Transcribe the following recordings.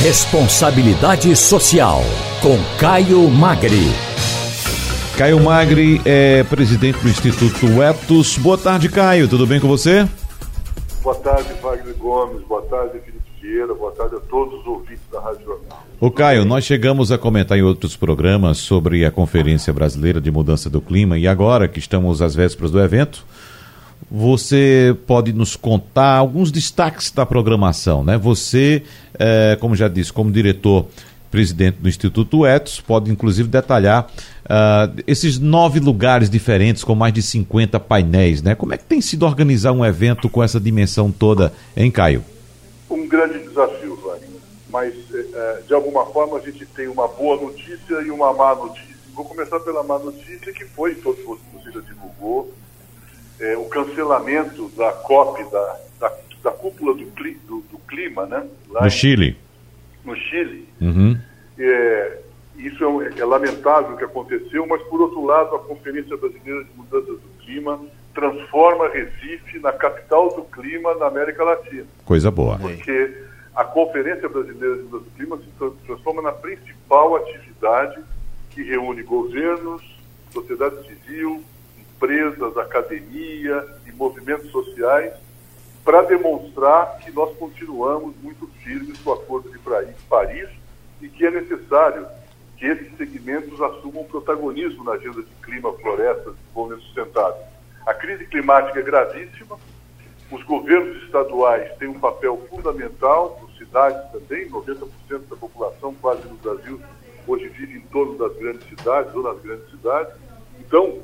Responsabilidade Social, com Caio Magri. Caio Magri é presidente do Instituto Etos. Boa tarde, Caio. Tudo bem com você? Boa tarde, Wagner Gomes. Boa tarde, Felipe Vieira. Boa tarde a todos os ouvintes da Rádio Jornal. O Caio, nós chegamos a comentar em outros programas sobre a Conferência Brasileira de Mudança do Clima e agora que estamos às vésperas do evento, você pode nos contar alguns destaques da programação, né? Você, é, como já disse, como diretor presidente do Instituto Etos, pode inclusive detalhar uh, esses nove lugares diferentes com mais de 50 painéis, né? Como é que tem sido organizar um evento com essa dimensão toda, em Caio? Um grande desafio, Wagner. Mas, é, de alguma forma, a gente tem uma boa notícia e uma má notícia. Vou começar pela má notícia, que foi, todos você já divulgou, é, o cancelamento da COP, da, da, da cúpula do, do, do, clima, né? Lá no em, Chile. No Chile. Uhum. É, isso é, é, lamentável o que aconteceu, mas, por outro lado, a Conferência Brasileira de Mudanças do Clima transforma Recife na capital do clima na América Latina. Coisa boa. Porque a Conferência Brasileira de Mudanças do Clima se transforma na principal atividade que reúne governos, sociedade civil, empresas, academia e movimentos sociais para demonstrar que nós continuamos muito firmes com o Acordo de Paris e que é necessário que esses segmentos assumam protagonismo na agenda de clima, florestas e desenvolvimento sustentável. A crise climática é gravíssima, os governos estaduais têm um papel fundamental, as cidades também, 90% da população quase no Brasil hoje vive em torno das grandes cidades ou nas grandes cidades. Então,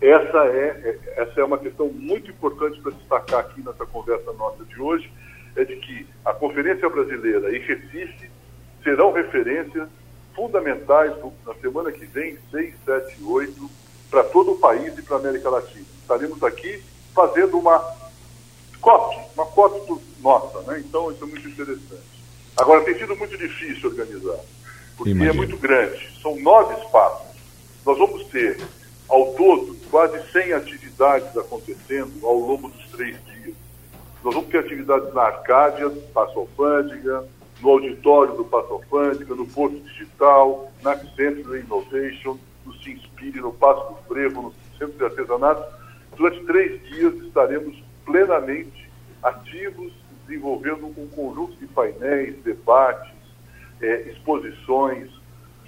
essa é, essa é uma questão muito importante para destacar aqui nessa conversa nossa de hoje, é de que a Conferência Brasileira e Recife serão referências fundamentais na semana que vem, 6, 7 e 8, para todo o país e para a América Latina. Estaremos aqui fazendo uma COP, uma COP nossa, né? Então isso é muito interessante. Agora, tem sido muito difícil organizar, porque Imagina. é muito grande. São nove espaços. Nós vamos ter, ao todo, quase 100 atividades acontecendo ao longo dos três dias. Nós vamos ter atividades na Arcádia, Passo Alfândega, no auditório do Passo Alfândega, no Porto Digital, na Centro Innovation, no Sinspire, no Passo do Frevo, no Centro de Artesanato. Durante três dias estaremos plenamente ativos, desenvolvendo um conjunto de painéis, debates, eh, exposições,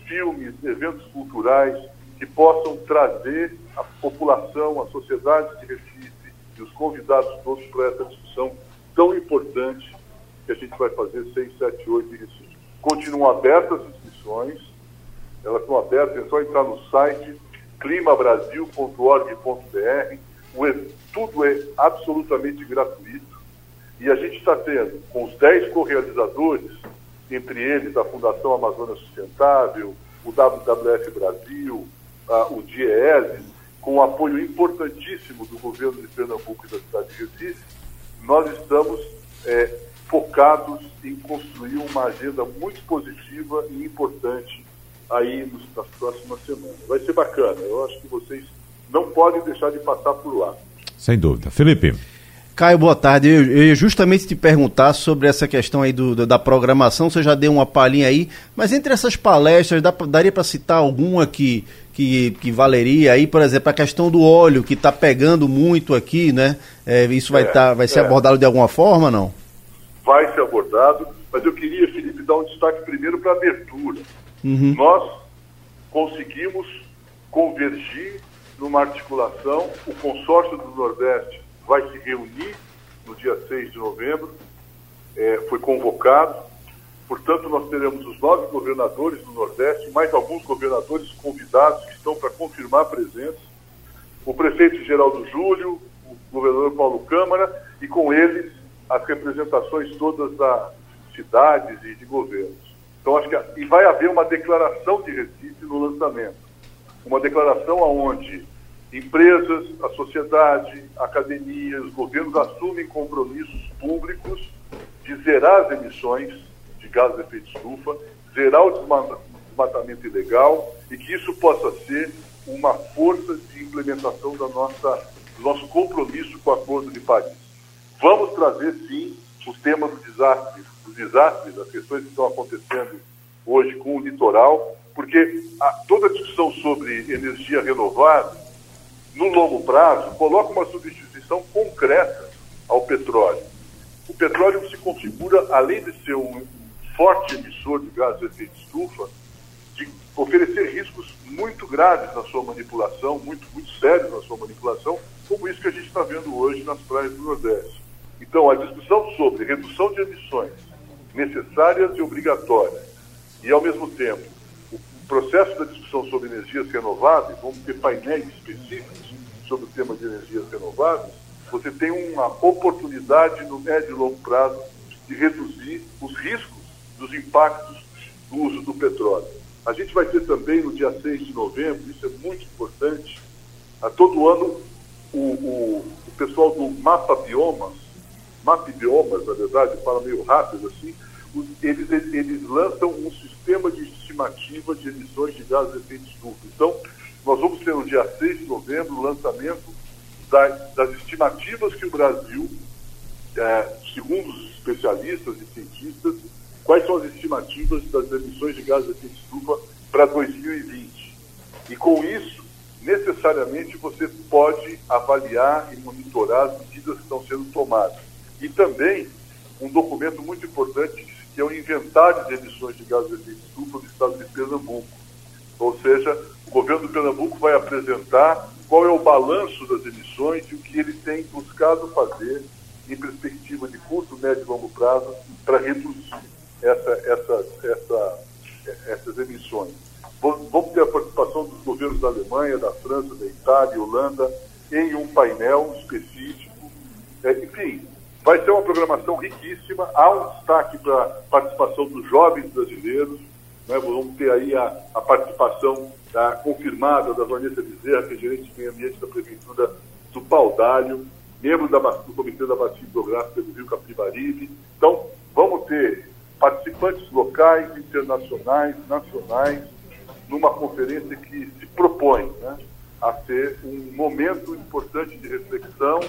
filmes, eventos culturais que possam trazer a população, a sociedade de Recife e os convidados todos para essa discussão tão importante que a gente vai fazer 6, 7, 8 em Recife. Continuam abertas as inscrições, elas estão abertas, é só entrar no site climabrasil.org.br, tudo é absolutamente gratuito. E a gente está tendo, com os 10 co-realizadores, entre eles a Fundação Amazônia Sustentável, o WWF Brasil, o DIEESE, com o apoio importantíssimo do governo de Pernambuco e da cidade de Recife, nós estamos é, focados em construir uma agenda muito positiva e importante aí nas próximas semanas. Vai ser bacana, eu acho que vocês não podem deixar de passar por lá. Sem dúvida. Felipe. Caio, boa tarde. Eu, eu ia justamente te perguntar sobre essa questão aí do, da programação, você já deu uma palhinha aí, mas entre essas palestras, dá, daria para citar alguma que, que, que valeria aí, por exemplo, a questão do óleo, que está pegando muito aqui, né? É, isso vai, é, tá, vai ser é. abordado de alguma forma não? Vai ser abordado, mas eu queria, Felipe, dar um destaque primeiro para a abertura. Uhum. Nós conseguimos convergir numa articulação, o consórcio do Nordeste vai se reunir no dia 6 de novembro, é, foi convocado. Portanto, nós teremos os nove governadores do Nordeste, mais alguns governadores convidados que estão para confirmar a presença, o prefeito Geraldo Júlio, o governador Paulo Câmara e com eles as representações todas das cidades e de governos. Então, acho que e vai haver uma declaração de Recife no lançamento. Uma declaração aonde Empresas, a sociedade, a academia, os governos assumem compromissos públicos de zerar as emissões de gases de efeito estufa, zerar o desmatamento ilegal e que isso possa ser uma força de implementação da nossa, do nosso compromisso com o Acordo de Paris. Vamos trazer, sim, o tema do desastre, dos desastres, das questões que estão acontecendo hoje com o litoral, porque a, toda a discussão sobre energia renovável, no longo prazo, coloca uma substituição concreta ao petróleo. O petróleo se configura, além de ser um forte emissor de gases de efeito estufa, de oferecer riscos muito graves na sua manipulação, muito, muito sérios na sua manipulação, como isso que a gente está vendo hoje nas praias do Nordeste. Então, a discussão sobre redução de emissões necessárias e obrigatórias, e ao mesmo tempo, processo da discussão sobre energias renováveis, vamos ter painéis específicos sobre o tema de energias renováveis, você tem uma oportunidade no médio e longo prazo de reduzir os riscos dos impactos do uso do petróleo. A gente vai ter também no dia 6 de novembro, isso é muito importante, a todo ano o, o, o pessoal do Mapa Biomas, Map Biomas, na verdade, fala meio rápido assim, eles, eles lançam um sistema de estimativa de emissões de gases de efeito estufa. Então, nós vamos ter no dia 6 de novembro o lançamento das, das estimativas que o Brasil, é, segundo os especialistas e cientistas, quais são as estimativas das emissões de gases de efeito estufa para 2020. E com isso, necessariamente você pode avaliar e monitorar as medidas que estão sendo tomadas. E também um documento muito importante que é o inventário de emissões de gases de efeito estufa do estado de Pernambuco. Ou seja, o governo do Pernambuco vai apresentar qual é o balanço das emissões e o que ele tem buscado fazer em perspectiva de curto, médio e longo prazo para reduzir essa, essa, essa, essas emissões. Vamos ter a participação dos governos da Alemanha, da França, da Itália, Holanda, em um painel específico. É, enfim, vai ser uma programação riquíssima. Há um destaque para a participação dos jovens brasileiros. Né? Vamos ter aí a, a participação tá, confirmada da Vanessa Bezerra, que é gerente de meio ambiente da Prefeitura do Paudalho, membro da, do Comitê da Bacia Hidrográfica do Rio Capibaribe. Então, vamos ter participantes locais, internacionais, nacionais, numa conferência que se propõe né, a ser um momento importante de reflexão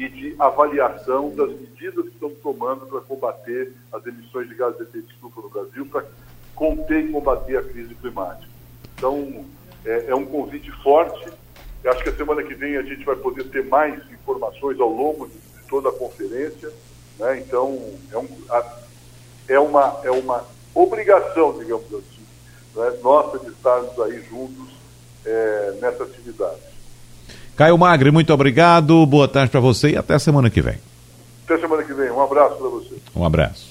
e de avaliação das medidas que estamos tomando para combater as emissões de gases de efeito de estufa no Brasil, para conter e combater a crise climática. Então, é, é um convite forte. Eu acho que a semana que vem a gente vai poder ter mais informações ao longo de, de toda a conferência. Né? Então, é, um, a, é, uma, é uma obrigação, digamos assim, né? nossa de estarmos aí juntos é, nessa atividade. Caio Magre, muito obrigado, boa tarde para você e até a semana que vem. Até semana que vem, um abraço para você. Um abraço.